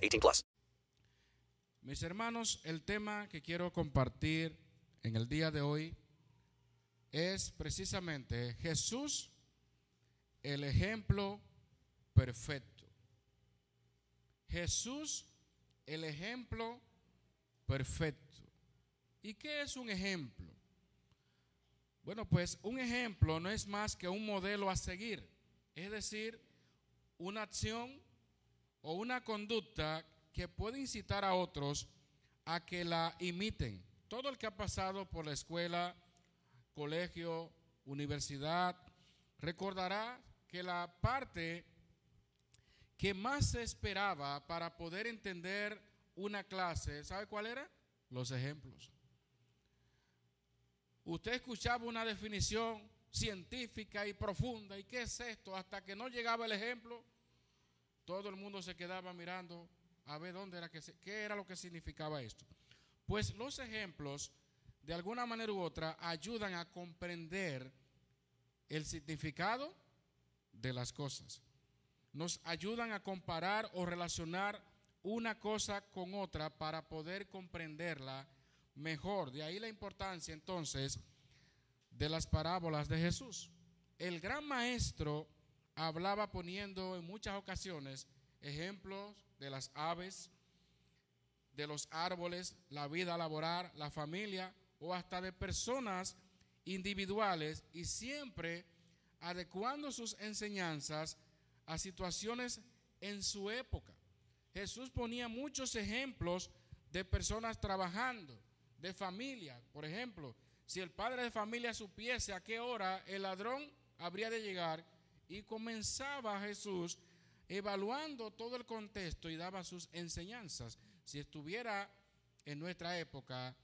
18 plus. Mis hermanos, el tema que quiero compartir en el día de hoy es precisamente Jesús, el ejemplo perfecto. Jesús, el ejemplo perfecto. ¿Y qué es un ejemplo? Bueno, pues un ejemplo no es más que un modelo a seguir, es decir, una acción o una conducta que puede incitar a otros a que la imiten. Todo el que ha pasado por la escuela, colegio, universidad, recordará que la parte que más se esperaba para poder entender una clase, ¿sabe cuál era? Los ejemplos. Usted escuchaba una definición científica y profunda, ¿y qué es esto? Hasta que no llegaba el ejemplo, todo el mundo se quedaba mirando a ver dónde era que qué era lo que significaba esto. Pues los ejemplos, de alguna manera u otra, ayudan a comprender el significado de las cosas. Nos ayudan a comparar o relacionar una cosa con otra para poder comprenderla mejor. De ahí la importancia entonces de las parábolas de Jesús. El gran maestro hablaba poniendo en muchas ocasiones ejemplos de las aves, de los árboles, la vida laboral, la familia o hasta de personas individuales y siempre adecuando sus enseñanzas a situaciones en su época. Jesús ponía muchos ejemplos de personas trabajando, de familia. Por ejemplo, si el padre de familia supiese a qué hora el ladrón habría de llegar y comenzaba Jesús evaluando todo el contexto y daba sus enseñanzas. Si estuviera en nuestra época,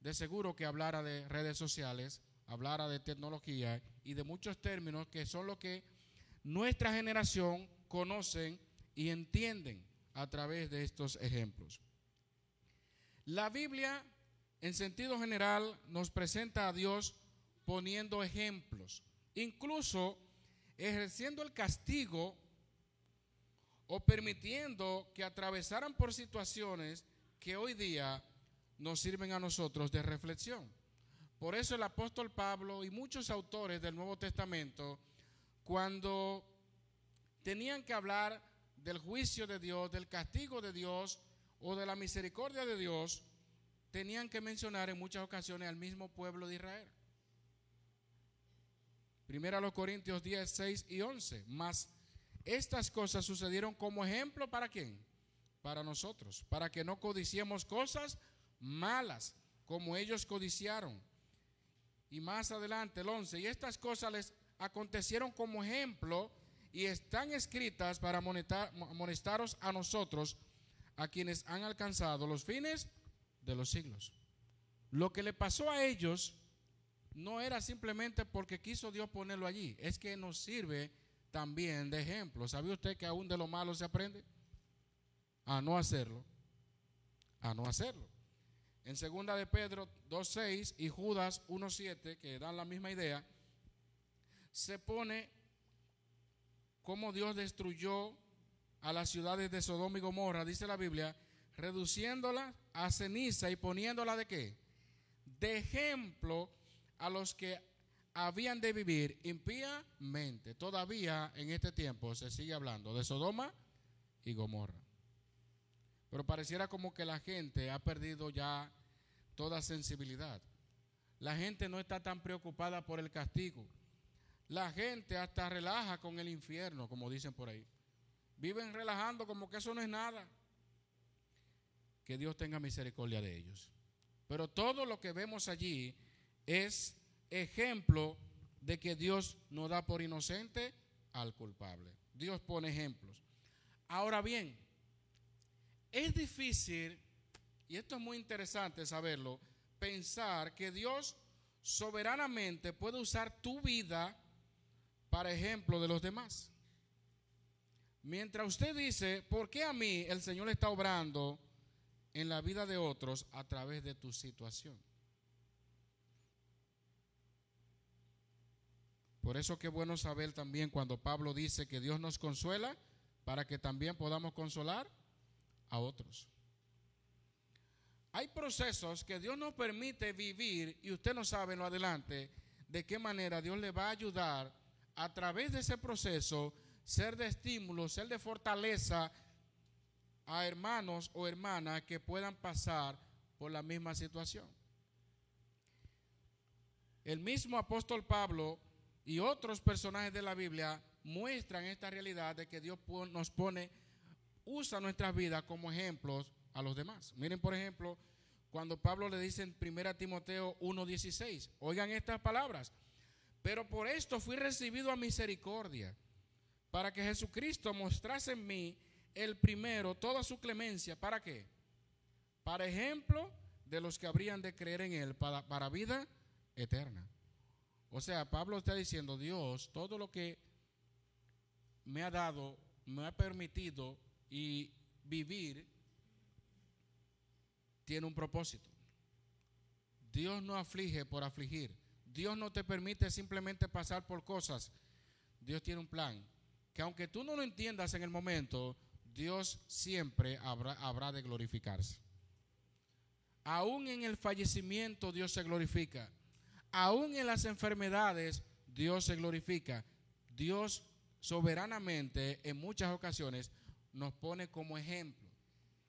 de seguro que hablara de redes sociales, hablara de tecnología y de muchos términos que son lo que nuestra generación conocen y entienden a través de estos ejemplos. La Biblia, en sentido general, nos presenta a Dios poniendo ejemplos, incluso ejerciendo el castigo o permitiendo que atravesaran por situaciones que hoy día nos sirven a nosotros de reflexión. Por eso el apóstol Pablo y muchos autores del Nuevo Testamento, cuando tenían que hablar del juicio de Dios, del castigo de Dios o de la misericordia de Dios, tenían que mencionar en muchas ocasiones al mismo pueblo de Israel. Primero a los Corintios 10, 6 y 11. Más estas cosas sucedieron como ejemplo para quién? Para nosotros, para que no codiciemos cosas malas como ellos codiciaron. Y más adelante el 11, y estas cosas les acontecieron como ejemplo y están escritas para amonestaros a nosotros, a quienes han alcanzado los fines de los siglos. Lo que le pasó a ellos no era simplemente porque quiso Dios ponerlo allí, es que nos sirve también de ejemplo. ¿Sabe usted que aún de lo malo se aprende? A no hacerlo. A no hacerlo. En segunda de Pedro 2.6 y Judas 1.7, que dan la misma idea, se pone cómo Dios destruyó a las ciudades de Sodoma y Gomorra, dice la Biblia, reduciéndola a ceniza y poniéndola de qué? De ejemplo a los que habían de vivir impíamente. Todavía en este tiempo se sigue hablando de Sodoma y Gomorra. Pero pareciera como que la gente ha perdido ya toda sensibilidad. La gente no está tan preocupada por el castigo. La gente hasta relaja con el infierno, como dicen por ahí. Viven relajando como que eso no es nada. Que Dios tenga misericordia de ellos. Pero todo lo que vemos allí es ejemplo de que Dios no da por inocente al culpable. Dios pone ejemplos. Ahora bien, es difícil, y esto es muy interesante saberlo, pensar que Dios soberanamente puede usar tu vida para ejemplo de los demás. Mientras usted dice, ¿por qué a mí el Señor está obrando en la vida de otros a través de tu situación? Por eso qué bueno saber también cuando Pablo dice que Dios nos consuela para que también podamos consolar a otros. Hay procesos que Dios nos permite vivir y usted no sabe en lo adelante de qué manera Dios le va a ayudar a través de ese proceso ser de estímulo, ser de fortaleza a hermanos o hermanas que puedan pasar por la misma situación. El mismo apóstol Pablo y otros personajes de la Biblia muestran esta realidad de que Dios nos pone, usa nuestras vidas como ejemplos a los demás. Miren, por ejemplo, cuando Pablo le dice en 1 Timoteo 1:16, oigan estas palabras, pero por esto fui recibido a misericordia, para que Jesucristo mostrase en mí el primero toda su clemencia, ¿para qué? Para ejemplo de los que habrían de creer en él para, para vida eterna. O sea, Pablo está diciendo, Dios, todo lo que me ha dado, me ha permitido y vivir, tiene un propósito. Dios no aflige por afligir. Dios no te permite simplemente pasar por cosas. Dios tiene un plan. Que aunque tú no lo entiendas en el momento, Dios siempre habrá, de glorificarse. Aún en el fallecimiento Dios se glorifica aún en las enfermedades, Dios se glorifica. Dios soberanamente en muchas ocasiones nos pone como ejemplo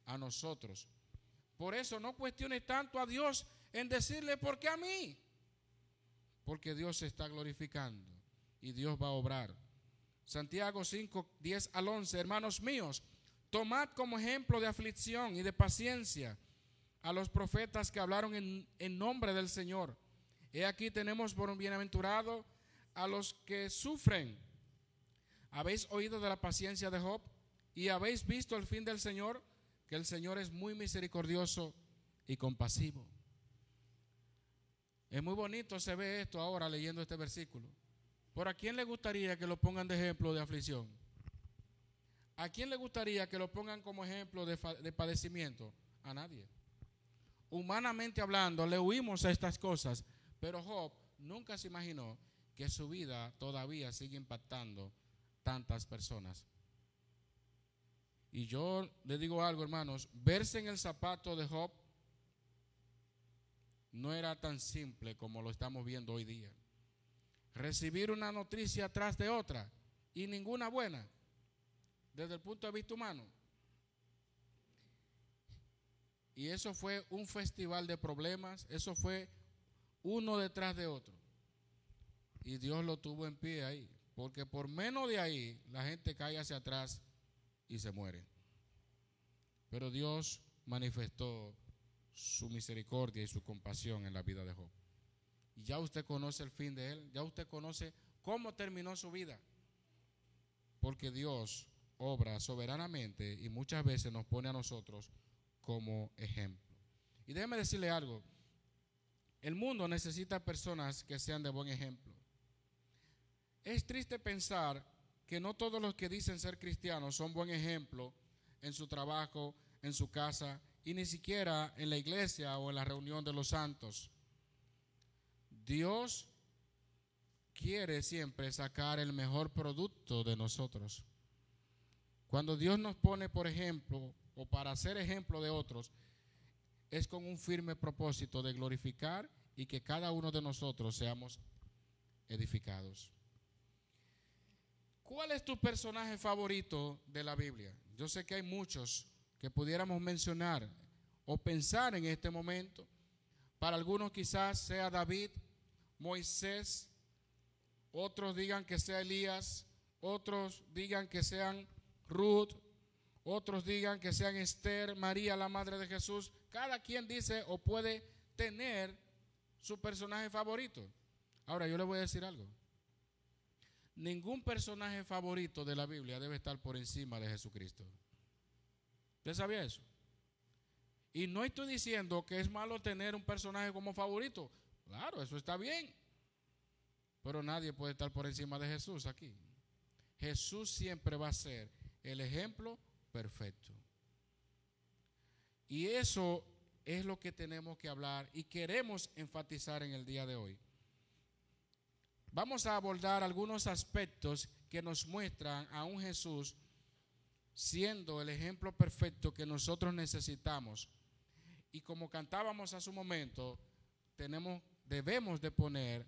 a nosotros. Por eso no cuestione tanto a Dios en decirle, ¿por qué a mí? Porque Dios se está glorificando y Dios va a obrar. Santiago 5, 10 al 11, hermanos míos, tomad como ejemplo de aflicción y de paciencia a los profetas que hablaron en, en nombre del Señor He aquí tenemos por un bienaventurado a los que sufren. ¿Habéis oído de la paciencia de Job? ¿Y habéis visto el fin del Señor? Que el Señor es muy misericordioso y compasivo. Es muy bonito se ve esto ahora leyendo este versículo. ¿Por a quién le gustaría que lo pongan de ejemplo de aflicción? ¿A quién le gustaría que lo pongan como ejemplo de, de padecimiento? A nadie. Humanamente hablando, le huimos a estas cosas pero Job nunca se imaginó que su vida todavía sigue impactando tantas personas. Y yo le digo algo, hermanos, verse en el zapato de Job no era tan simple como lo estamos viendo hoy día. Recibir una noticia tras de otra y ninguna buena, desde el punto de vista humano. Y eso fue un festival de problemas, eso fue uno detrás de otro. Y Dios lo tuvo en pie ahí, porque por menos de ahí la gente cae hacia atrás y se muere. Pero Dios manifestó su misericordia y su compasión en la vida de Job. Y ya usted conoce el fin de él, ya usted conoce cómo terminó su vida. Porque Dios obra soberanamente y muchas veces nos pone a nosotros como ejemplo. Y déjeme decirle algo, el mundo necesita personas que sean de buen ejemplo. Es triste pensar que no todos los que dicen ser cristianos son buen ejemplo en su trabajo, en su casa y ni siquiera en la iglesia o en la reunión de los santos. Dios quiere siempre sacar el mejor producto de nosotros. Cuando Dios nos pone, por ejemplo, o para ser ejemplo de otros, es con un firme propósito de glorificar y que cada uno de nosotros seamos edificados. ¿Cuál es tu personaje favorito de la Biblia? Yo sé que hay muchos que pudiéramos mencionar o pensar en este momento. Para algunos quizás sea David, Moisés, otros digan que sea Elías, otros digan que sean Ruth, otros digan que sean Esther, María, la madre de Jesús. Cada quien dice o puede tener su personaje favorito. Ahora yo le voy a decir algo. Ningún personaje favorito de la Biblia debe estar por encima de Jesucristo. ¿Usted sabía eso? Y no estoy diciendo que es malo tener un personaje como favorito. Claro, eso está bien. Pero nadie puede estar por encima de Jesús aquí. Jesús siempre va a ser el ejemplo perfecto. Y eso es lo que tenemos que hablar y queremos enfatizar en el día de hoy. Vamos a abordar algunos aspectos que nos muestran a un Jesús siendo el ejemplo perfecto que nosotros necesitamos. Y como cantábamos hace un momento, tenemos, debemos de poner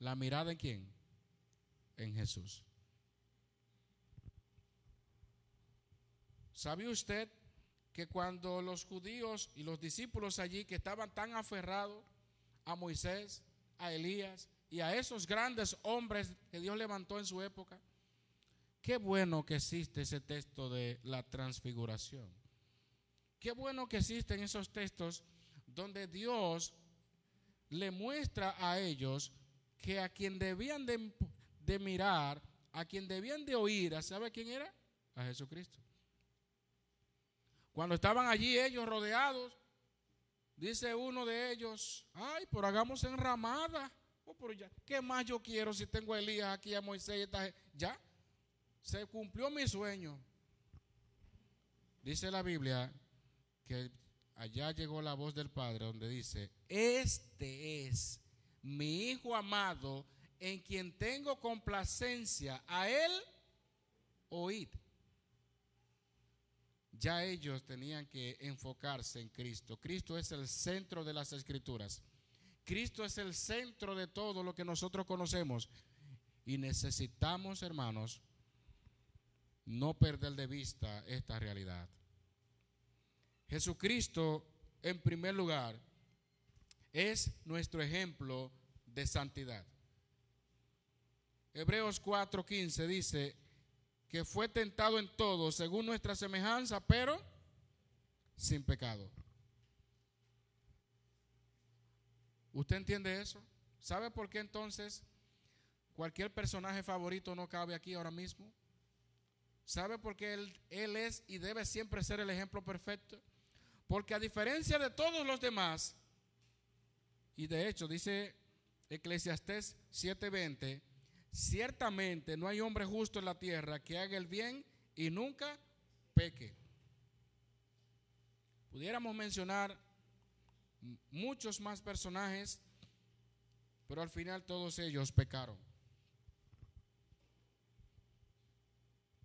la mirada en quién? En Jesús. ¿Sabe usted que cuando los judíos y los discípulos allí que estaban tan aferrados a Moisés, a Elías y a esos grandes hombres que Dios levantó en su época, qué bueno que existe ese texto de la transfiguración. Qué bueno que existen esos textos donde Dios le muestra a ellos que a quien debían de, de mirar, a quien debían de oír, ¿sabe quién era? A Jesucristo. Cuando estaban allí ellos rodeados, dice uno de ellos, ay, pero hagamos enramada. Oh, pero ya, ¿Qué más yo quiero si tengo a Elías aquí, a Moisés? Ya, se cumplió mi sueño. Dice la Biblia que allá llegó la voz del Padre donde dice, este es mi Hijo amado en quien tengo complacencia. A él oíd ya ellos tenían que enfocarse en Cristo. Cristo es el centro de las escrituras. Cristo es el centro de todo lo que nosotros conocemos. Y necesitamos, hermanos, no perder de vista esta realidad. Jesucristo, en primer lugar, es nuestro ejemplo de santidad. Hebreos 4:15 dice, que fue tentado en todo según nuestra semejanza, pero sin pecado. ¿Usted entiende eso? ¿Sabe por qué entonces cualquier personaje favorito no cabe aquí ahora mismo? ¿Sabe por qué él, es y debe siempre ser el ejemplo perfecto? Porque a diferencia de todos los demás, y de hecho dice Eclesiastés 7:20, Ciertamente no hay hombre justo en la tierra que haga el bien y nunca peque. Pudiéramos mencionar muchos más personajes, pero al final todos ellos pecaron.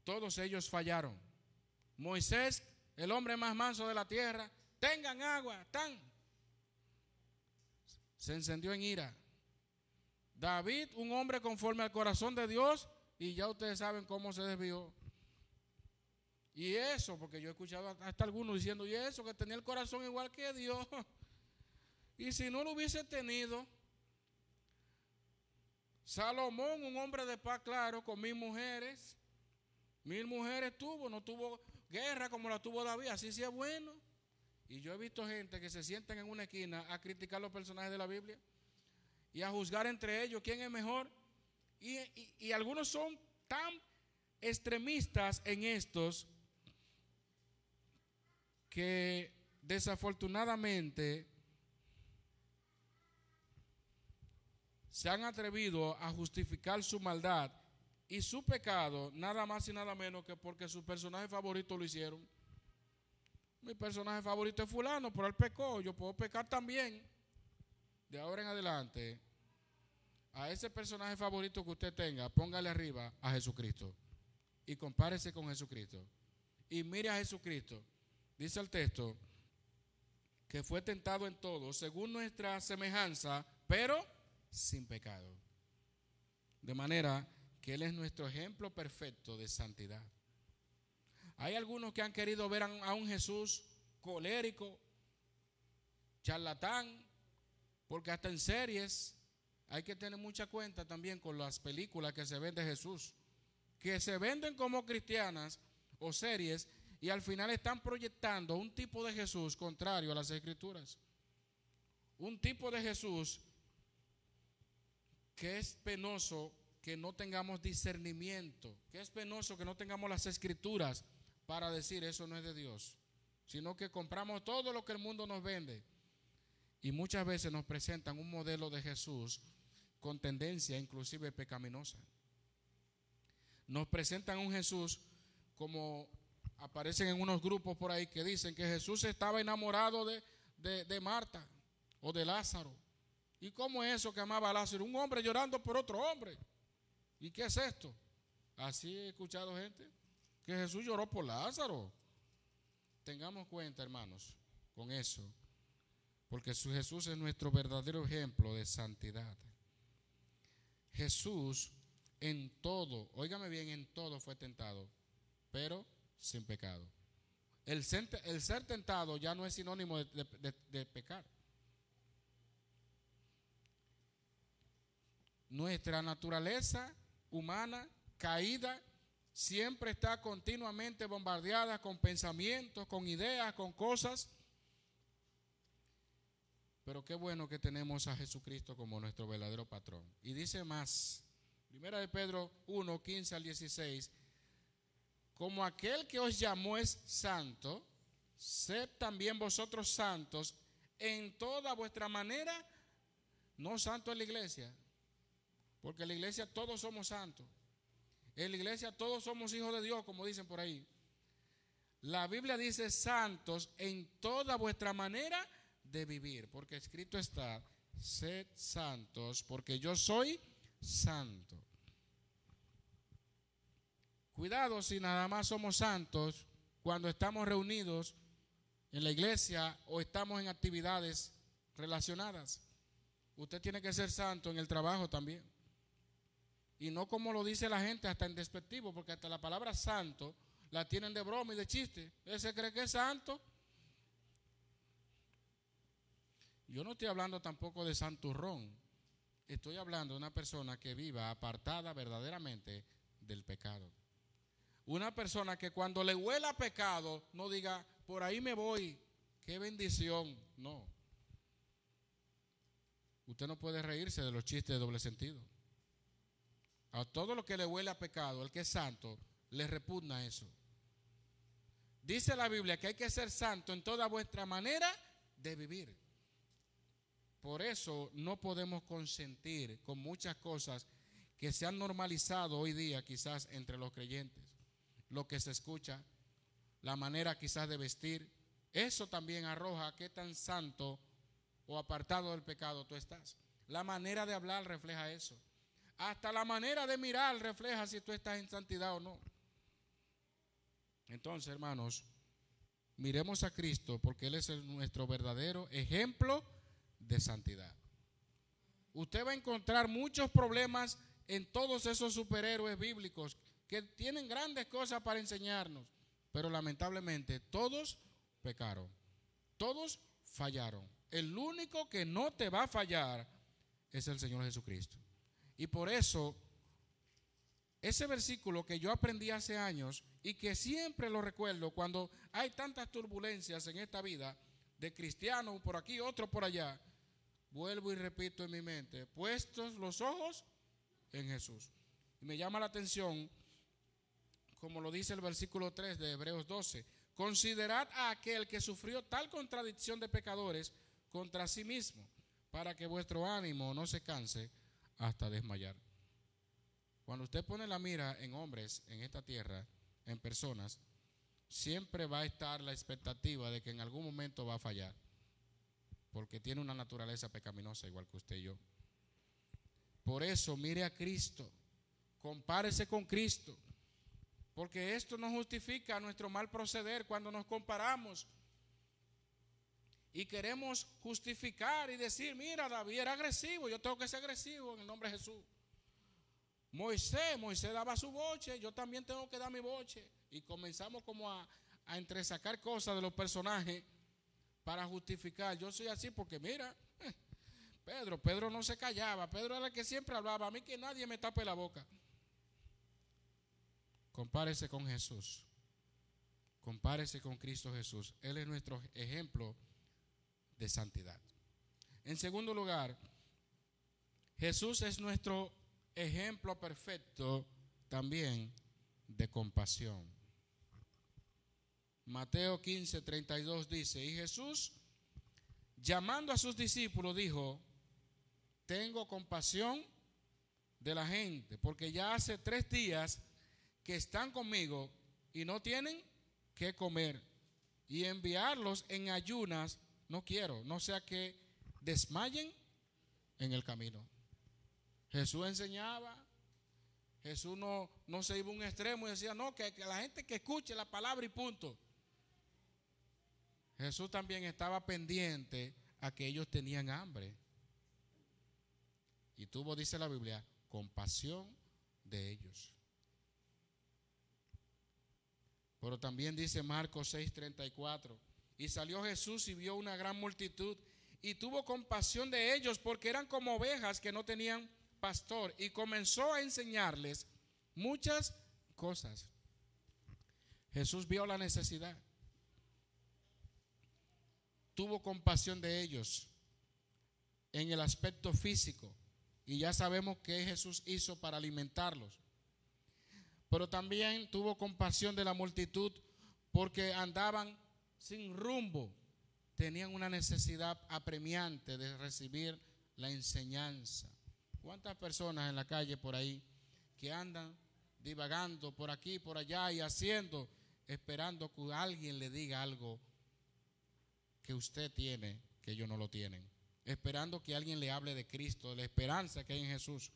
Todos ellos fallaron. Moisés, el hombre más manso de la tierra, tengan agua, tan. Se encendió en ira. David, un hombre conforme al corazón de Dios, y ya ustedes saben cómo se desvió. Y eso, porque yo he escuchado hasta algunos diciendo, y eso, que tenía el corazón igual que Dios. Y si no lo hubiese tenido, Salomón, un hombre de paz, claro, con mil mujeres, mil mujeres tuvo, no tuvo guerra como la tuvo David, así sí es bueno. Y yo he visto gente que se sientan en una esquina a criticar los personajes de la Biblia y a juzgar entre ellos quién es mejor. Y, algunos son tan extremistas en estos que desafortunadamente se han atrevido a justificar su maldad y su pecado nada más y nada menos que porque su personaje favorito lo hicieron. Mi personaje favorito es fulano, pero él pecó, yo puedo pecar también de ahora en adelante, a ese personaje favorito que usted tenga, póngale arriba a Jesucristo y compárese con Jesucristo. Y mire a Jesucristo. Dice el texto que fue tentado en todo, según nuestra semejanza, pero sin pecado. De manera que Él es nuestro ejemplo perfecto de santidad. Hay algunos que han querido ver a un Jesús colérico, charlatán, porque hasta en series hay que tener mucha cuenta también con las películas que se ven de Jesús, que se venden como cristianas o series y al final están proyectando un tipo de Jesús contrario a las escrituras. Un tipo de Jesús que es penoso que no tengamos discernimiento, que es penoso que no tengamos las escrituras para decir eso no es de Dios, sino que compramos todo lo que el mundo nos vende. Y muchas veces nos presentan un modelo de Jesús con tendencia inclusive pecaminosa. Nos presentan un Jesús como aparecen en unos grupos por ahí que dicen que Jesús estaba enamorado de, de Marta o de Lázaro. ¿Y cómo es eso que amaba a Lázaro? Un hombre llorando por otro hombre. ¿Y qué es esto? Así he escuchado gente que Jesús lloró por Lázaro. Tengamos cuenta, hermanos, con eso, porque Jesús es nuestro verdadero ejemplo de santidad. Jesús en todo, óigame bien, en todo fue tentado, pero sin pecado. El ser tentado ya no es sinónimo de pecar. Nuestra naturaleza humana caída siempre está continuamente bombardeada con pensamientos, con ideas, con cosas. Pero qué bueno que tenemos a Jesucristo como nuestro verdadero patrón. Y dice más, primera de Pedro 1, 15 al 16, como aquel que os llamó es santo, sed también vosotros santos en toda vuestra manera, no santo en la iglesia, porque en la iglesia todos somos santos. En la iglesia todos somos hijos de Dios, como dicen por ahí. La Biblia dice santos en toda vuestra manera de vivir, porque escrito está, sed santos, porque yo soy santo. Cuidado si nada más somos santos cuando estamos reunidos en la iglesia o estamos en actividades relacionadas. Usted tiene que ser santo en el trabajo también. Y no como lo dice la gente, hasta en despectivo, porque hasta la palabra santo la tienen de broma y de chiste. Ese cree que es santo. Yo no estoy hablando tampoco de santurrón. Estoy hablando de una persona que viva apartada verdaderamente del pecado. Una persona que cuando le huela pecado no diga, por ahí me voy, qué bendición. No. Usted no puede reírse de los chistes de doble sentido. A todo lo que le huele a pecado, el que es santo, le repugna eso. Dice la Biblia que hay que ser santo en toda vuestra manera de vivir. Por eso no podemos consentir con muchas cosas que se han normalizado hoy día quizás entre los creyentes. Lo que se escucha, la manera quizás de vestir, eso también arroja qué tan santo o apartado del pecado tú estás. La manera de hablar refleja eso. Hasta la manera de mirar refleja si tú estás en santidad o no. Entonces, hermanos, miremos a Cristo porque Él es nuestro verdadero ejemplo de santidad. Usted va a encontrar muchos problemas en todos esos superhéroes bíblicos que tienen grandes cosas para enseñarnos, pero lamentablemente todos pecaron, todos fallaron. El único que no te va a fallar es el Señor Jesucristo. Y por eso, ese versículo que yo aprendí hace años y que siempre lo recuerdo cuando hay tantas turbulencias en esta vida, de cristianos por aquí, otro por allá, vuelvo y repito en mi mente, puestos los ojos en Jesús. Y me llama la atención, como lo dice el versículo 3 de Hebreos 12, considerad a aquel que sufrió tal contradicción de pecadores contra sí mismo, para que vuestro ánimo no se canse hasta desmayar. Cuando usted pone la mira en hombres en esta tierra, en personas, siempre va a estar la expectativa de que en algún momento va a fallar, porque tiene una naturaleza pecaminosa igual que usted y yo. Por eso mire a Cristo, compárese con Cristo, porque esto no justifica nuestro mal proceder cuando nos comparamos y queremos justificar y decir, mira, David era agresivo, yo tengo que ser agresivo en el nombre de Jesús. Moisés, Moisés daba su boche, yo también tengo que dar mi boche. y comenzamos como a, a entresacar cosas de los personajes para justificar. Yo soy así porque mira, eh, Pedro, Pedro no se callaba, Pedro era el que siempre hablaba, a mí que nadie me tape la boca. Compárese con Jesús. Compárese con Cristo Jesús. Él es nuestro ejemplo de santidad. En segundo lugar, Jesús es nuestro ejemplo perfecto también de compasión. Mateo 15, 32 dice, y Jesús, llamando a sus discípulos, dijo, tengo compasión de la gente, porque ya hace tres días que están conmigo y no tienen que comer. Y enviarlos en ayunas no quiero, no sea que desmayen en el camino. Jesús enseñaba, Jesús no, no se iba a un extremo y decía, no, que, que la gente que escuche la palabra y punto. Jesús también estaba pendiente a que ellos tenían hambre. Y tuvo, dice la Biblia, compasión de ellos. Pero también dice Marcos 6:34, y salió Jesús y vio una gran multitud y tuvo compasión de ellos porque eran como ovejas que no tenían pastor y comenzó a enseñarles muchas cosas. Jesús vio la necesidad. Tuvo compasión de ellos en el aspecto físico y ya sabemos qué Jesús hizo para alimentarlos. Pero también tuvo compasión de la multitud porque andaban sin rumbo, tenían una necesidad apremiante de recibir la enseñanza. ¿Cuántas personas en la calle por ahí que andan divagando por aquí, por allá y haciendo, esperando que alguien le diga algo que usted tiene, que ellos no lo tienen? Esperando que alguien le hable de Cristo, de la esperanza que hay en Jesús.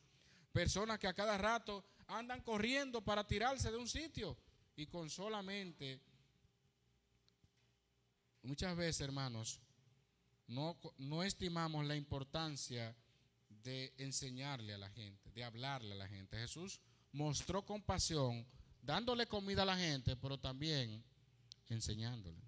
Personas que a cada rato andan corriendo para tirarse de un sitio y con solamente, muchas veces hermanos, no, no estimamos la importancia de enseñarle a la gente, de hablarle a la gente. Jesús mostró compasión dándole comida a la gente, pero también enseñándole.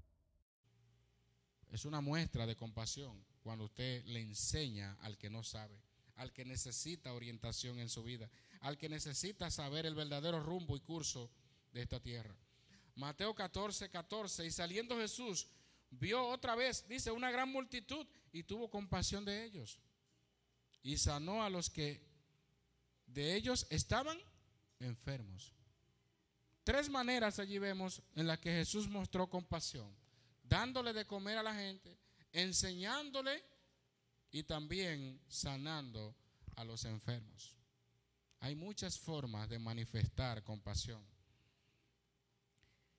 Es una muestra de compasión cuando usted le enseña al que no sabe al que necesita orientación en su vida, al que necesita saber el verdadero rumbo y curso de esta tierra. Mateo 14, 14, y saliendo Jesús, vio otra vez, dice, una gran multitud y tuvo compasión de ellos. Y sanó a los que de ellos estaban enfermos. Tres maneras allí vemos en las que Jesús mostró compasión, dándole de comer a la gente, enseñándole y también sanando a los enfermos. Hay muchas formas de manifestar compasión.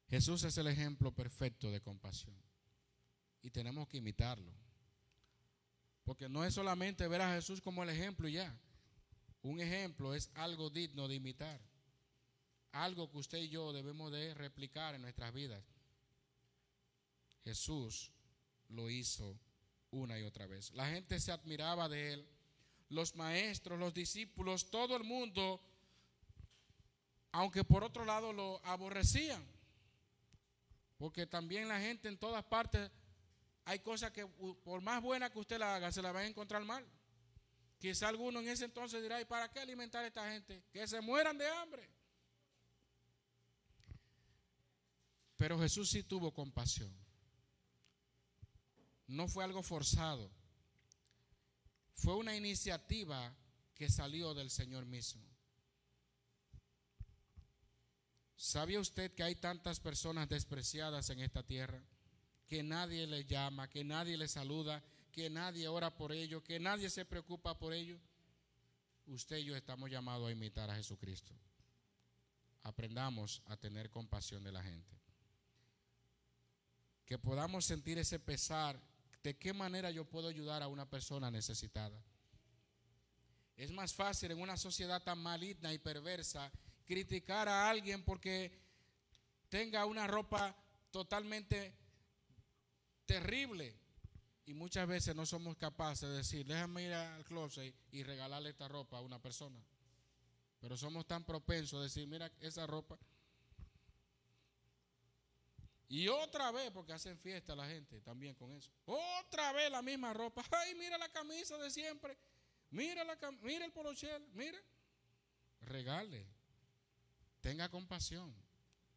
Jesús es el ejemplo perfecto de compasión y tenemos que imitarlo. Porque no es solamente ver a Jesús como el ejemplo y ya. Un ejemplo es algo digno de imitar. Algo que usted y yo debemos de replicar en nuestras vidas. Jesús lo hizo una y otra vez. La gente se admiraba de él. Los maestros, los discípulos, todo el mundo, aunque por otro lado lo aborrecían. Porque también la gente en todas partes, hay cosas que por más buena que usted la haga, se la va a encontrar mal. Quizá alguno en ese entonces dirá, ¿y para qué alimentar a esta gente? Que se mueran de hambre. Pero Jesús sí tuvo compasión no fue algo forzado. Fue una iniciativa que salió del Señor mismo. ¿Sabía usted que hay tantas personas despreciadas en esta tierra? Que nadie le llama, que nadie le saluda, que nadie ora por ellos, que nadie se preocupa por ellos. Usted y yo estamos llamados a imitar a Jesucristo. aprendamos a tener compasión de la gente. Que podamos sentir ese pesar de qué manera yo puedo ayudar a una persona necesitada. Es más fácil en una sociedad tan maligna y perversa criticar a alguien porque tenga una ropa totalmente terrible. Y muchas veces no somos capaces de decir, déjame ir al closet y regalarle esta ropa a una persona. Pero somos tan propensos a decir, mira esa ropa. Y otra vez, porque hacen fiesta la gente también con eso. Otra vez la misma ropa. Ay, mira la camisa de siempre. Mira, la, mira el polochel. Mira. Regale. Tenga compasión.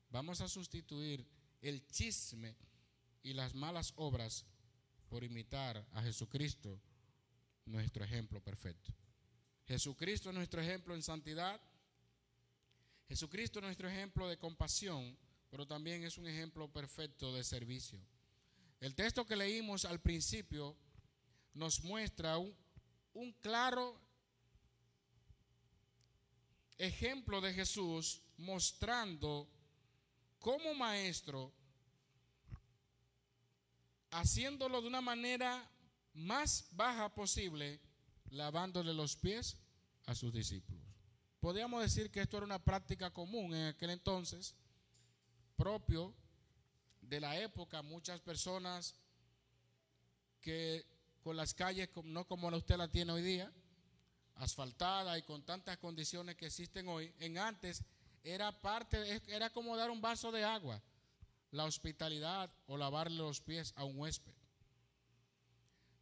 Vamos a sustituir el chisme y las malas obras por imitar a Jesucristo, nuestro ejemplo perfecto. Jesucristo es nuestro ejemplo en santidad. Jesucristo es nuestro ejemplo de compasión, pero también es un ejemplo perfecto de servicio. El texto que leímos al principio nos muestra un, claro ejemplo de Jesús mostrando como maestro, haciéndolo de una manera más baja posible, lavándole los pies a sus discípulos. Podríamos decir que esto era una práctica común en aquel entonces, propio de la época. Muchas personas que con las calles, no como usted la tiene hoy día, asfaltada y con tantas condiciones que existen hoy, en antes era parte, era como dar un vaso de agua, la hospitalidad o lavarle los pies a un huésped.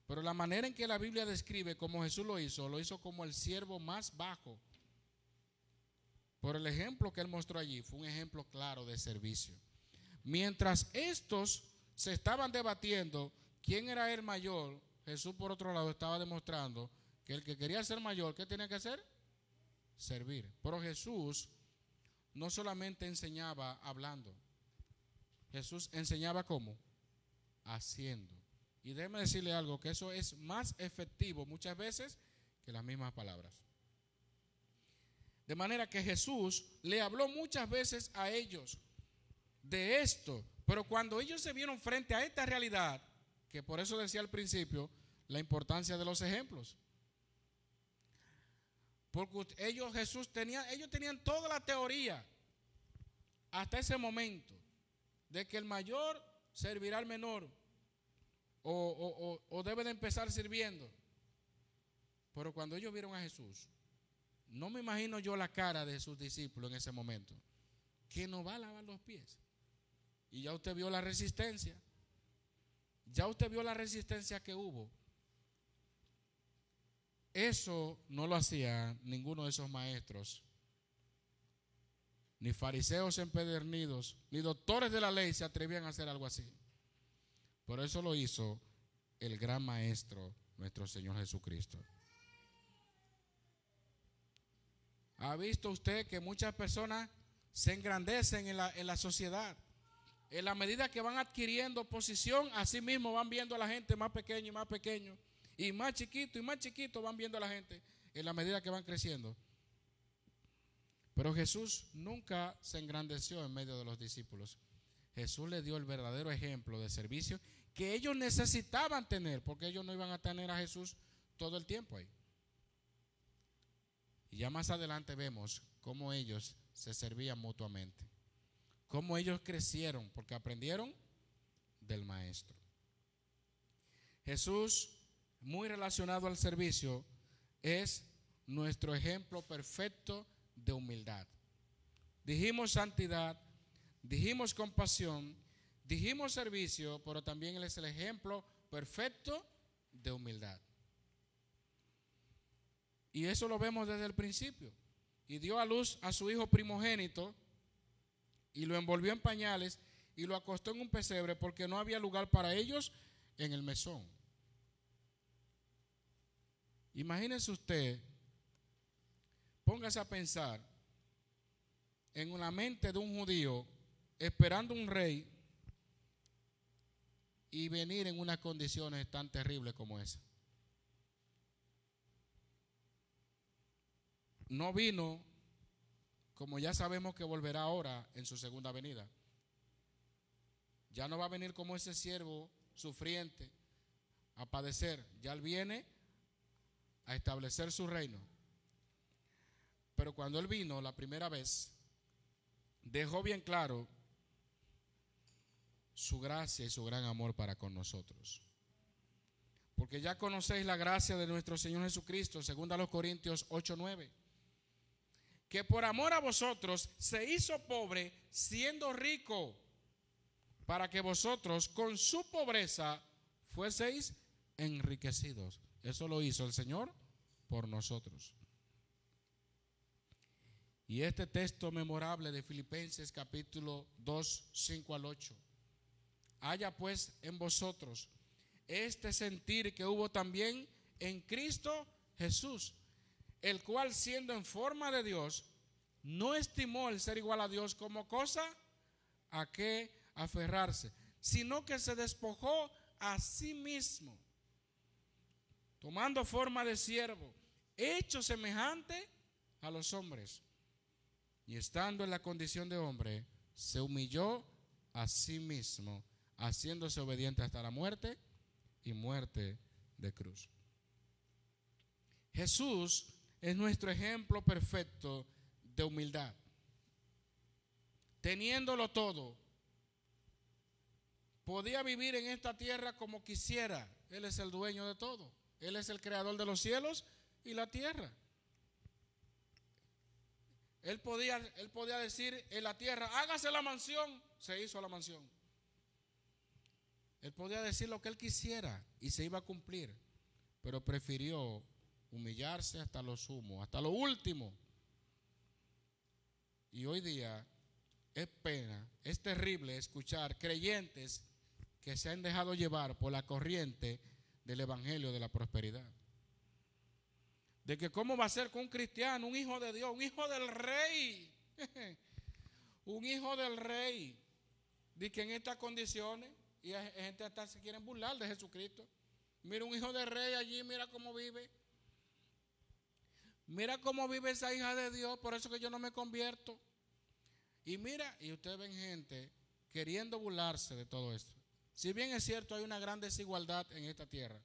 Pero la manera en que la Biblia describe cómo Jesús lo hizo, lo hizo como el siervo más bajo. Por el ejemplo que él mostró allí, fue un ejemplo claro de servicio. Mientras estos se estaban debatiendo quién era el mayor, Jesús por otro lado estaba demostrando que el que quería ser mayor, ¿qué tenía que hacer? Servir. Pero Jesús no solamente enseñaba hablando, Jesús enseñaba cómo? Haciendo. Y déjeme decirle algo, que eso es más efectivo muchas veces que las mismas palabras. De manera que Jesús le habló muchas veces a ellos de esto, pero cuando ellos se vieron frente a esta realidad, que por eso decía al principio la importancia de los ejemplos. Porque ellos, Jesús tenía, ellos tenían toda la teoría hasta ese momento de que el mayor servirá al menor o, o, debe de empezar sirviendo. Pero cuando ellos vieron a Jesús, no me imagino yo la cara de sus discípulos en ese momento, que no va a lavar los pies. Y ya usted vio la resistencia. Ya usted vio la resistencia que hubo eso no lo hacía ninguno de esos maestros, ni fariseos empedernidos, ni doctores de la ley se atrevían a hacer algo así. Por eso lo hizo el gran maestro, nuestro Señor Jesucristo. ¿Ha visto usted que muchas personas se engrandecen en la, en la sociedad? En la medida que van adquiriendo posición, así mismo van viendo a la gente más pequeño y más pequeño. Y más chiquito y más chiquito van viendo a la gente en la medida que van creciendo. Pero Jesús nunca se engrandeció en medio de los discípulos. Jesús le dio el verdadero ejemplo de servicio que ellos necesitaban tener, porque ellos no iban a tener a Jesús todo el tiempo ahí. Y ya más adelante vemos cómo ellos se servían mutuamente, cómo ellos crecieron, porque aprendieron del Maestro. Jesús muy relacionado al servicio, es nuestro ejemplo perfecto de humildad. Dijimos santidad, dijimos compasión, dijimos servicio, pero también Él es el ejemplo perfecto de humildad. Y eso lo vemos desde el principio. Y dio a luz a su hijo primogénito y lo envolvió en pañales y lo acostó en un pesebre porque no había lugar para ellos en el mesón. Imagínese usted, póngase a pensar en una mente de un judío esperando un rey y venir en unas condiciones tan terribles como esa. No vino como ya sabemos que volverá ahora en su segunda venida. Ya no va a venir como ese siervo sufriente a padecer, ya él viene a establecer su reino. Pero cuando él vino la primera vez, dejó bien claro su gracia y su gran amor para con nosotros. Porque ya conocéis la gracia de nuestro Señor Jesucristo, según a los Corintios 8:9, que por amor a vosotros se hizo pobre siendo rico, para que vosotros con su pobreza fueseis enriquecidos. Eso lo hizo el Señor por nosotros. Y este texto memorable de Filipenses capítulo 2, 5 al 8. Haya pues en vosotros este sentir que hubo también en Cristo Jesús, el cual siendo en forma de Dios, no estimó el ser igual a Dios como cosa a que aferrarse, sino que se despojó a sí mismo, tomando forma de siervo, hecho semejante a los hombres, y estando en la condición de hombre, se humilló a sí mismo, haciéndose obediente hasta la muerte y muerte de cruz. Jesús es nuestro ejemplo perfecto de humildad. Teniéndolo todo, podía vivir en esta tierra como quisiera. Él es el dueño de todo. Él es el creador de los cielos y la tierra. Él podía, él podía decir en la tierra, hágase la mansión. Se hizo la mansión. Él podía decir lo que él quisiera y se iba a cumplir, pero prefirió humillarse hasta lo sumo, hasta lo último. Y hoy día es pena, es terrible escuchar creyentes que se han dejado llevar por la corriente del Evangelio de la prosperidad. De que cómo va a ser con un cristiano, un hijo de Dios, un hijo del rey, un hijo del rey, de que en estas condiciones y hay gente hasta se quieren burlar de Jesucristo. Mira un hijo de rey allí, mira cómo vive. Mira cómo vive esa hija de Dios, por eso que yo no me convierto. Y mira, y ustedes ven gente queriendo burlarse de todo esto. Si bien es cierto, hay una gran desigualdad en esta tierra.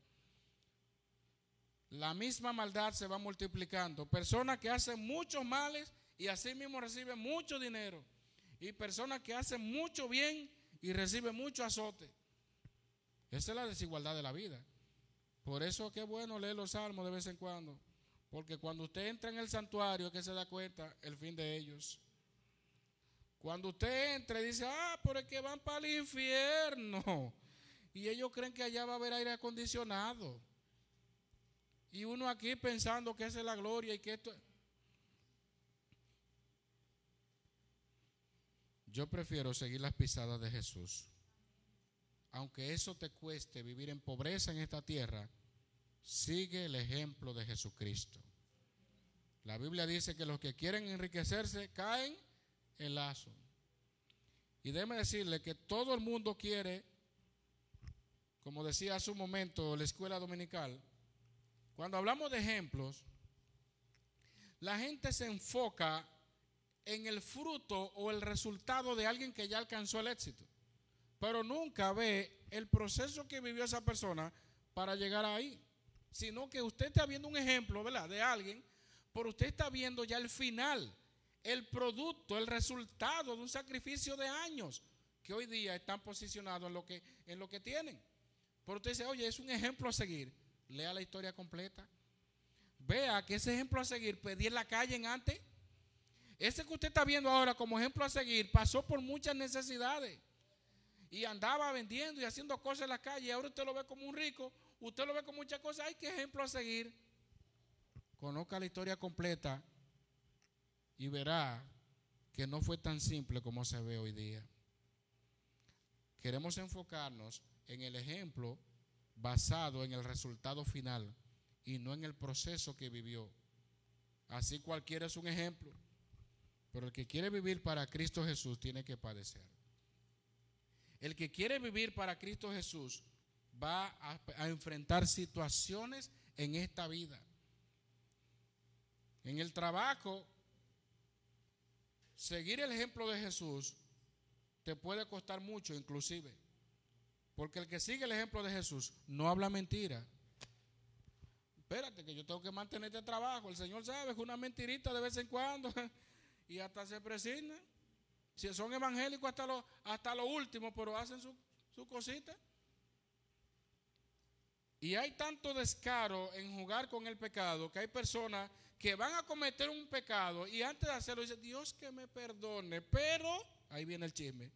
La misma maldad se va multiplicando. Personas que hacen muchos males y así mismo reciben mucho dinero. Y personas que hacen mucho bien y recibe mucho azote. Esa es la desigualdad de la vida. Por eso qué bueno leer los salmos de vez en cuando. Porque cuando usted entra en el santuario que se da cuenta el fin de ellos. Cuando usted entra y dice, ah, pero es que van para el infierno. Y ellos creen que allá va a haber aire acondicionado. Y uno aquí pensando que esa es la gloria y que esto... Yo prefiero seguir las pisadas de Jesús. Aunque eso te cueste vivir en pobreza en esta tierra, sigue el ejemplo de Jesucristo. La Biblia dice que los que quieren enriquecerse caen en lazo. Y déjeme decirle que todo el mundo quiere, como decía hace un momento la escuela dominical, cuando hablamos de ejemplos, la gente se enfoca en el fruto o el resultado de alguien que ya alcanzó el éxito, pero nunca ve el proceso que vivió esa persona para llegar ahí, sino que usted está viendo un ejemplo, ¿verdad? De alguien, pero usted está viendo ya el final, el producto, el resultado de un sacrificio de años que hoy día están posicionados en lo que, en lo que tienen. Pero usted dice, oye, es un ejemplo a seguir. Lea la historia completa. Vea que ese ejemplo a seguir, pedir la calle en antes ese que usted está viendo ahora como ejemplo a seguir pasó por muchas necesidades y andaba vendiendo y haciendo cosas en la calle. Y ahora usted lo ve como un rico, usted lo ve como muchas cosas. Hay que ejemplo a seguir. Conozca la historia completa y verá que no fue tan simple como se ve hoy día. Queremos enfocarnos en el ejemplo basado en el resultado final y no en el proceso que vivió. Así cualquiera es un ejemplo. Pero el que quiere vivir para Cristo Jesús tiene que padecer. El que quiere vivir para Cristo Jesús va a, enfrentar situaciones en esta vida. En el trabajo, seguir el ejemplo de Jesús te puede costar mucho inclusive. Porque el que sigue el ejemplo de Jesús no habla mentira. Espérate que yo tengo que mantener este trabajo. El Señor sabe que una mentirita de vez en cuando y hasta se presigna. Si son evangélicos hasta lo, hasta lo último, pero hacen su, su cosita. Y hay tanto descaro en jugar con el pecado que hay personas que van a cometer un pecado y antes de hacerlo dicen, Dios que me perdone, pero ahí viene el chisme.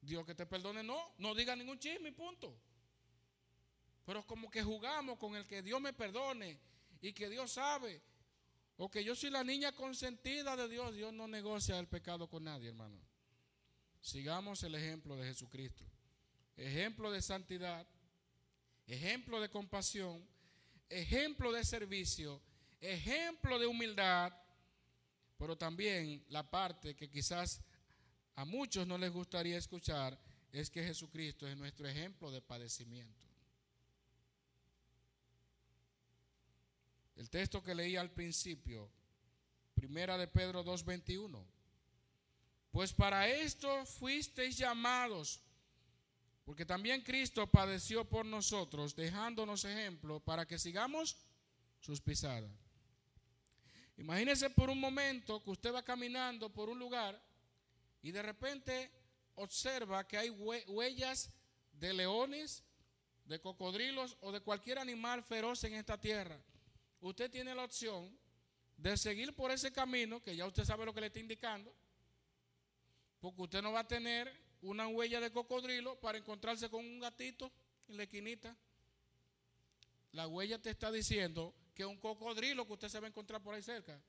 Dios que te perdone, no, no diga ningún chisme, punto. Pero como que jugamos con el que Dios me perdone y que Dios sabe, o que yo soy la niña consentida de Dios, Dios no negocia el pecado con nadie, hermano. Sigamos el ejemplo de Jesucristo, ejemplo de santidad, ejemplo de compasión, ejemplo de servicio, ejemplo de humildad, pero también la parte que quizás a muchos no les gustaría escuchar es que Jesucristo es nuestro ejemplo de padecimiento. El texto que leí al principio, primera de Pedro 2.21, pues para esto fuisteis llamados porque también Cristo padeció por nosotros, dejándonos ejemplo para que sigamos sus pisadas. Imagínese por un momento que usted va caminando por un lugar y de repente observa que hay huellas de leones, de cocodrilos o de cualquier animal feroz en esta tierra. Usted tiene la opción de seguir por ese camino, que ya usted sabe lo que le está indicando, porque usted no va a tener una huella de cocodrilo para encontrarse con un gatito en la esquinita. La huella te está diciendo que un cocodrilo que usted se va a encontrar por ahí cerca.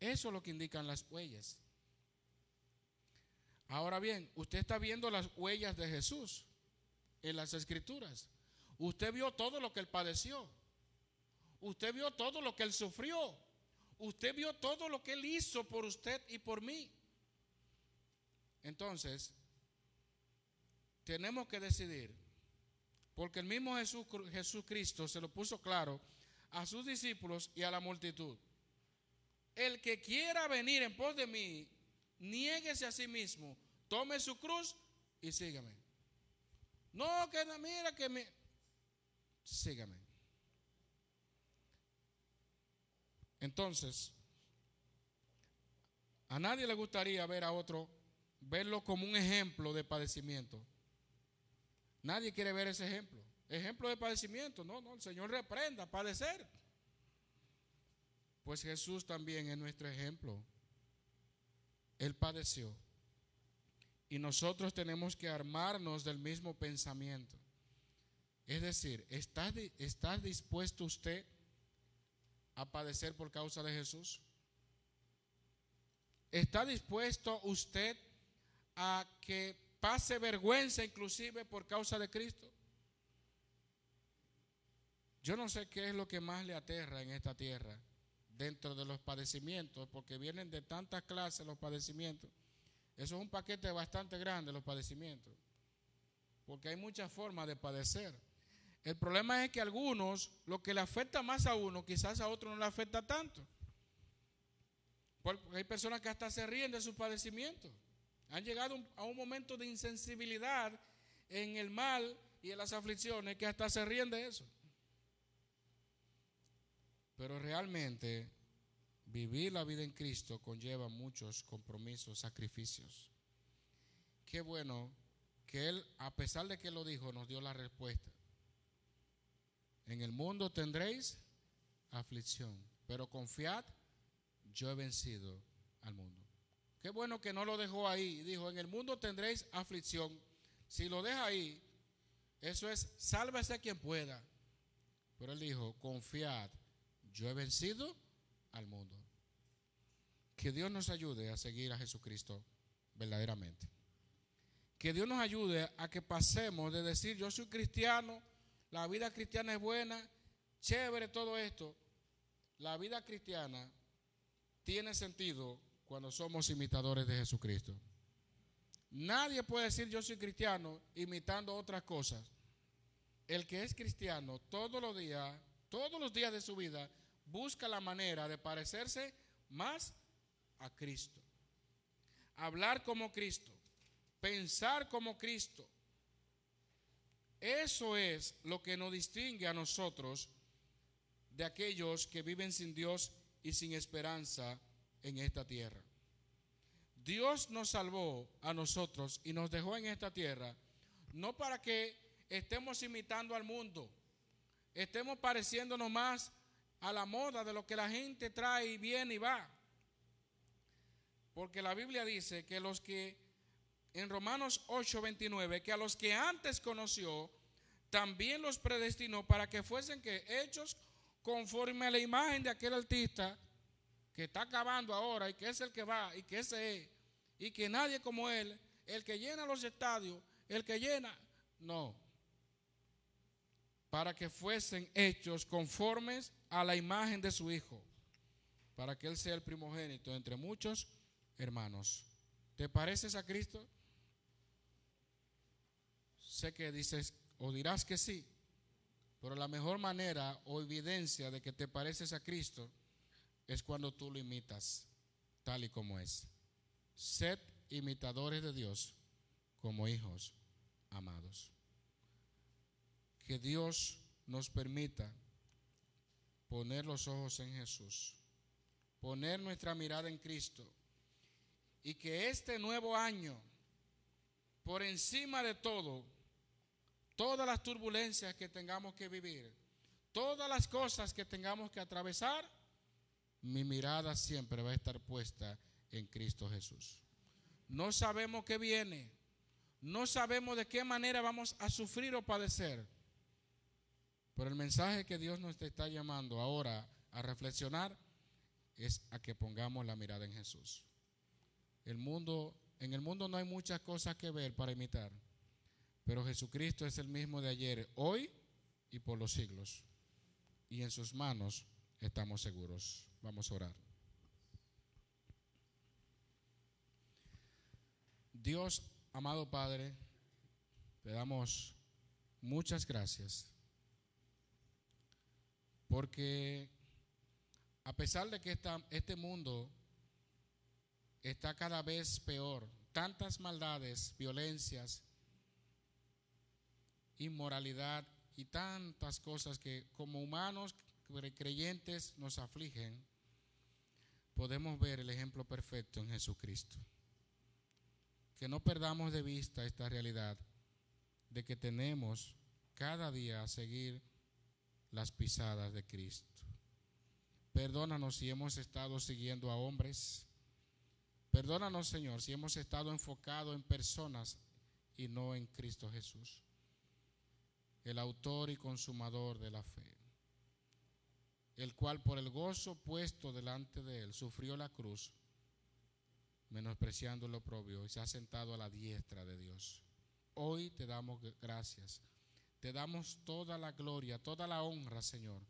Eso es lo que indican las huellas. Ahora bien, usted está viendo las huellas de Jesús en las escrituras. Usted vio todo lo que él padeció. Usted vio todo lo que él sufrió. Usted vio todo lo que él hizo por usted y por mí. Entonces, tenemos que decidir, porque el mismo Jesús, Jesucristo se lo puso claro a sus discípulos y a la multitud. El que quiera venir en pos de mí, niéguese a sí mismo, tome su cruz y sígame. No, que mira que me... Sígame. Entonces, a nadie le gustaría ver a otro verlo como un ejemplo de padecimiento. Nadie quiere ver ese ejemplo. Ejemplo de padecimiento. No, no, el Señor reprenda padecer. Pues Jesús también es nuestro ejemplo. Él padeció. Y nosotros tenemos que armarnos del mismo pensamiento. Es decir, ¿está, ¿está dispuesto usted a padecer por causa de Jesús? ¿Está dispuesto usted a que pase vergüenza inclusive por causa de Cristo? Yo no sé qué es lo que más le aterra en esta tierra dentro de los padecimientos, porque vienen de tantas clases los padecimientos. Eso es un paquete bastante grande, los padecimientos, porque hay muchas formas de padecer. El problema es que a algunos lo que le afecta más a uno, quizás a otro no le afecta tanto. Porque hay personas que hasta se ríen de sus padecimientos. Han llegado a un momento de insensibilidad en el mal y en las aflicciones que hasta se ríen de eso. Pero realmente vivir la vida en Cristo conlleva muchos compromisos, sacrificios. Qué bueno que Él, a pesar de que lo dijo, nos dio la respuesta. En el mundo tendréis aflicción, pero confiad, yo he vencido al mundo. Qué bueno que no lo dejó ahí. Dijo, en el mundo tendréis aflicción. Si lo deja ahí, eso es, sálvese quien pueda. Pero él dijo, confiad, yo he vencido al mundo. Que Dios nos ayude a seguir a Jesucristo verdaderamente. Que Dios nos ayude a que pasemos de decir, yo soy cristiano, la vida cristiana es buena, chévere todo esto. La vida cristiana tiene sentido cuando somos imitadores de Jesucristo. Nadie puede decir yo soy cristiano imitando otras cosas. El que es cristiano todos los días, todos los días de su vida, busca la manera de parecerse más a Cristo. Hablar como Cristo. Pensar como Cristo. Eso es lo que nos distingue a nosotros de aquellos que viven sin Dios y sin esperanza en esta tierra. Dios nos salvó a nosotros y nos dejó en esta tierra, no para que estemos imitando al mundo, estemos pareciéndonos más a la moda de lo que la gente trae y viene y va. Porque la Biblia dice que los que, en Romanos 8, 29, que a los que antes conoció, también los predestinó para que fuesen hechos conforme a la imagen de aquel artista que está acabando ahora y que es el que va y que ese es y que nadie como él, el que llena los estadios, el que llena, no, para que fuesen hechos conformes a la imagen de su Hijo, para que Él sea el primogénito entre muchos hermanos. ¿Te pareces a Cristo? Sé que dices o dirás que sí, pero la mejor manera o evidencia de que te pareces a Cristo es cuando tú lo imitas tal y como es. Sed imitadores de Dios como hijos amados. Que Dios nos permita poner los ojos en Jesús, poner nuestra mirada en Cristo y que este nuevo año, por encima de todo, todas las turbulencias que tengamos que vivir, todas las cosas que tengamos que atravesar, mi mirada siempre va a estar puesta en Cristo Jesús. No sabemos qué viene, no sabemos de qué manera vamos a sufrir o padecer, pero el mensaje que Dios nos está llamando ahora a reflexionar es a que pongamos la mirada en Jesús. El mundo, en el mundo no hay muchas cosas que ver para imitar. Pero Jesucristo es el mismo de ayer, hoy y por los siglos. Y en sus manos estamos seguros. Vamos a orar. Dios, amado Padre, te damos muchas gracias. Porque a pesar de que este mundo está cada vez peor, tantas maldades, violencias, inmoralidad y tantas cosas que como humanos creyentes nos afligen, podemos ver el ejemplo perfecto en Jesucristo. Que no perdamos de vista esta realidad de que tenemos cada día a seguir las pisadas de Cristo. Perdónanos si hemos estado siguiendo a hombres. Perdónanos, Señor, si hemos estado enfocados en personas y no en Cristo Jesús el autor y consumador de la fe, el cual por el gozo puesto delante de él sufrió la cruz, menospreciando lo propio, y se ha sentado a la diestra de Dios. Hoy te damos gracias, te damos toda la gloria, toda la honra, Señor.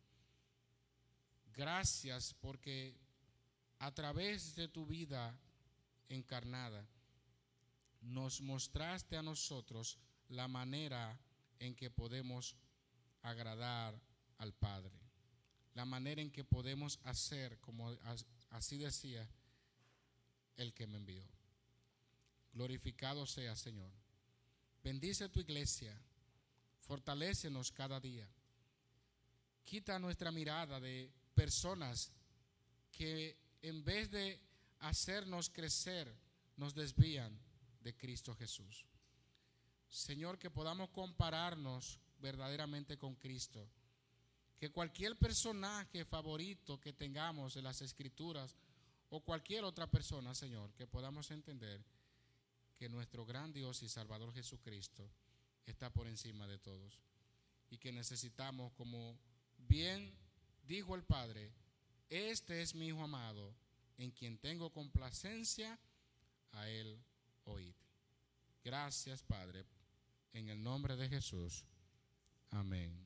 Gracias porque a través de tu vida encarnada nos mostraste a nosotros la manera en que podemos agradar al Padre. La manera en que podemos hacer, como así decía el que me envió. Glorificado sea, Señor. Bendice tu iglesia. Fortalécenos cada día. Quita nuestra mirada de personas que en vez de hacernos crecer, nos desvían de Cristo Jesús. Señor, que podamos compararnos verdaderamente con Cristo. Que cualquier personaje favorito que tengamos en las escrituras o cualquier otra persona, Señor, que podamos entender que nuestro gran Dios y Salvador Jesucristo está por encima de todos. Y que necesitamos, como bien dijo el Padre, este es mi Hijo amado, en quien tengo complacencia, a Él oír. Gracias, Padre, en el nombre de Jesús. Amén.